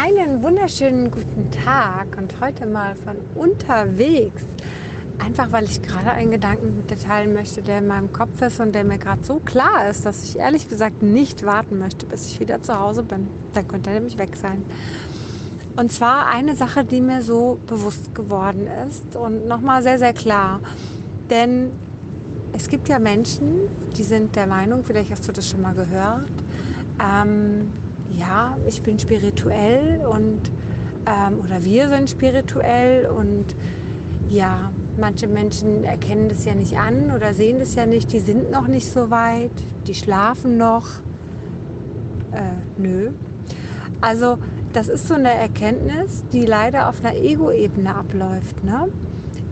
Einen wunderschönen guten Tag und heute mal von unterwegs. Einfach weil ich gerade einen Gedanken mit dir teilen möchte, der in meinem Kopf ist und der mir gerade so klar ist, dass ich ehrlich gesagt nicht warten möchte, bis ich wieder zu Hause bin. Dann könnte er nämlich weg sein. Und zwar eine Sache, die mir so bewusst geworden ist und nochmal sehr, sehr klar. Denn es gibt ja Menschen, die sind der Meinung, vielleicht hast du das schon mal gehört, ähm, ja, ich bin spirituell und ähm, oder wir sind spirituell und ja, manche Menschen erkennen das ja nicht an oder sehen das ja nicht, die sind noch nicht so weit, die schlafen noch. Äh, nö. Also das ist so eine Erkenntnis, die leider auf einer Ego-Ebene abläuft. Ne?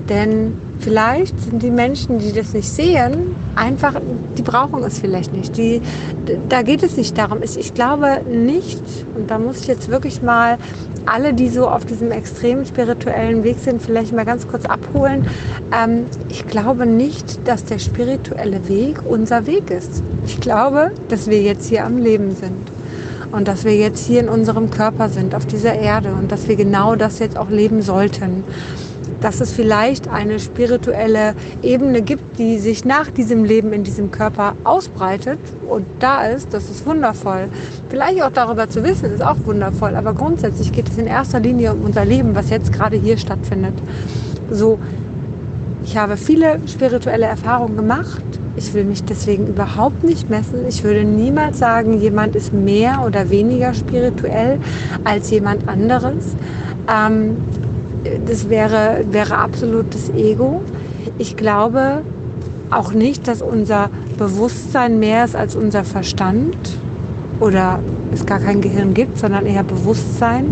Denn vielleicht sind die Menschen, die das nicht sehen, einfach, die brauchen es vielleicht nicht. Die, da geht es nicht darum. Ich, ich glaube nicht, und da muss ich jetzt wirklich mal alle, die so auf diesem extrem spirituellen Weg sind, vielleicht mal ganz kurz abholen. Ähm, ich glaube nicht, dass der spirituelle Weg unser Weg ist. Ich glaube, dass wir jetzt hier am Leben sind und dass wir jetzt hier in unserem Körper sind, auf dieser Erde und dass wir genau das jetzt auch leben sollten dass es vielleicht eine spirituelle Ebene gibt, die sich nach diesem Leben in diesem Körper ausbreitet und da ist, das ist wundervoll. Vielleicht auch darüber zu wissen, ist auch wundervoll, aber grundsätzlich geht es in erster Linie um unser Leben, was jetzt gerade hier stattfindet. So, ich habe viele spirituelle Erfahrungen gemacht. Ich will mich deswegen überhaupt nicht messen. Ich würde niemals sagen, jemand ist mehr oder weniger spirituell als jemand anderes. Ähm, das wäre, wäre absolutes Ego. Ich glaube auch nicht, dass unser Bewusstsein mehr ist als unser Verstand oder es gar kein Gehirn gibt, sondern eher Bewusstsein.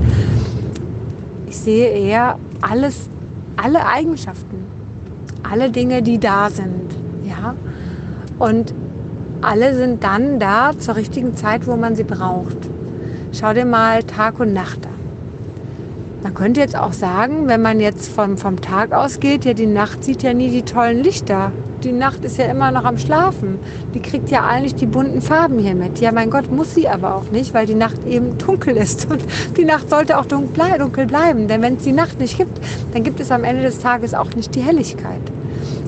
Ich sehe eher alles, alle Eigenschaften, alle Dinge, die da sind. Ja? Und alle sind dann da zur richtigen Zeit, wo man sie braucht. Schau dir mal Tag und Nacht an. Man könnte jetzt auch sagen, wenn man jetzt vom, vom Tag ausgeht, ja, die Nacht sieht ja nie die tollen Lichter. Die Nacht ist ja immer noch am Schlafen. Die kriegt ja eigentlich die bunten Farben hier mit. Ja, mein Gott, muss sie aber auch nicht, weil die Nacht eben dunkel ist. Und die Nacht sollte auch dunkel bleiben. Denn wenn es die Nacht nicht gibt, dann gibt es am Ende des Tages auch nicht die Helligkeit.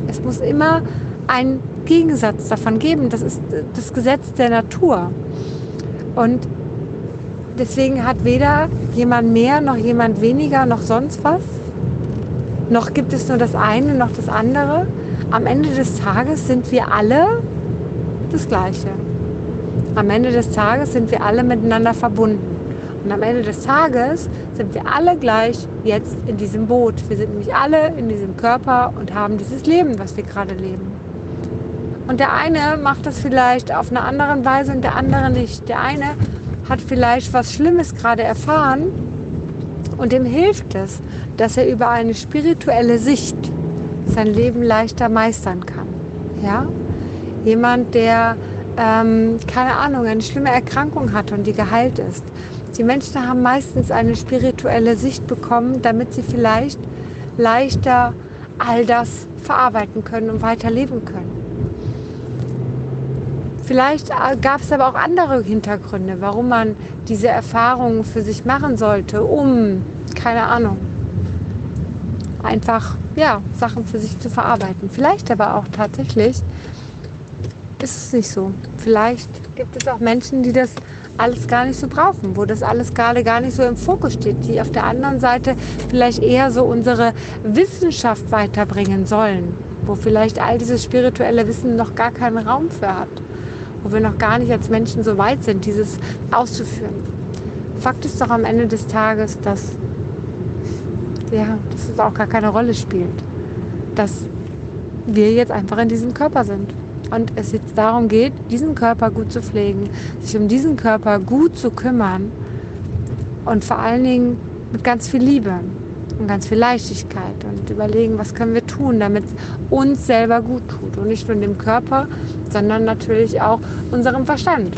Es muss immer einen Gegensatz davon geben. Das ist das Gesetz der Natur. Und Deswegen hat weder jemand mehr noch jemand weniger noch sonst was. Noch gibt es nur das eine noch das andere. Am Ende des Tages sind wir alle das Gleiche. Am Ende des Tages sind wir alle miteinander verbunden. Und am Ende des Tages sind wir alle gleich jetzt in diesem Boot. Wir sind nämlich alle in diesem Körper und haben dieses Leben, was wir gerade leben. Und der eine macht das vielleicht auf eine andere Weise und der andere nicht. Der eine hat vielleicht was Schlimmes gerade erfahren und dem hilft es, dass er über eine spirituelle Sicht sein Leben leichter meistern kann. Ja? Jemand, der, ähm, keine Ahnung, eine schlimme Erkrankung hat und die geheilt ist. Die Menschen haben meistens eine spirituelle Sicht bekommen, damit sie vielleicht leichter all das verarbeiten können und weiterleben können. Vielleicht äh, gab es aber auch andere Hintergründe, warum man diese Erfahrungen für sich machen sollte, um, keine Ahnung, einfach ja, Sachen für sich zu verarbeiten. Vielleicht aber auch tatsächlich ist es nicht so. Vielleicht gibt es auch Menschen, die das alles gar nicht so brauchen, wo das alles gerade gar nicht so im Fokus steht, die auf der anderen Seite vielleicht eher so unsere Wissenschaft weiterbringen sollen, wo vielleicht all dieses spirituelle Wissen noch gar keinen Raum für hat wo wir noch gar nicht als Menschen so weit sind, dieses auszuführen. Fakt ist doch am Ende des Tages, dass, ja, dass es auch gar keine Rolle spielt. Dass wir jetzt einfach in diesem Körper sind. Und es jetzt darum geht, diesen Körper gut zu pflegen, sich um diesen Körper gut zu kümmern und vor allen Dingen mit ganz viel Liebe und ganz viel Leichtigkeit und überlegen, was können wir tun, damit es uns selber gut tut und nicht nur dem Körper, sondern natürlich auch unserem Verstand.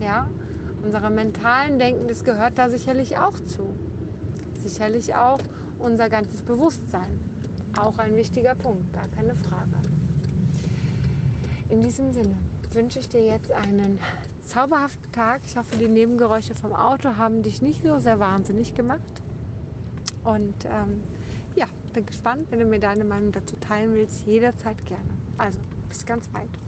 Ja, unserem mentalen Denken, das gehört da sicherlich auch zu. Sicherlich auch unser ganzes Bewusstsein. Auch ein wichtiger Punkt, gar keine Frage. In diesem Sinne wünsche ich dir jetzt einen zauberhaften Tag. Ich hoffe, die Nebengeräusche vom Auto haben dich nicht so sehr wahnsinnig gemacht. Und ähm, ja, bin gespannt, wenn du mir deine Meinung dazu teilen willst, jederzeit gerne. Also, bis ganz bald.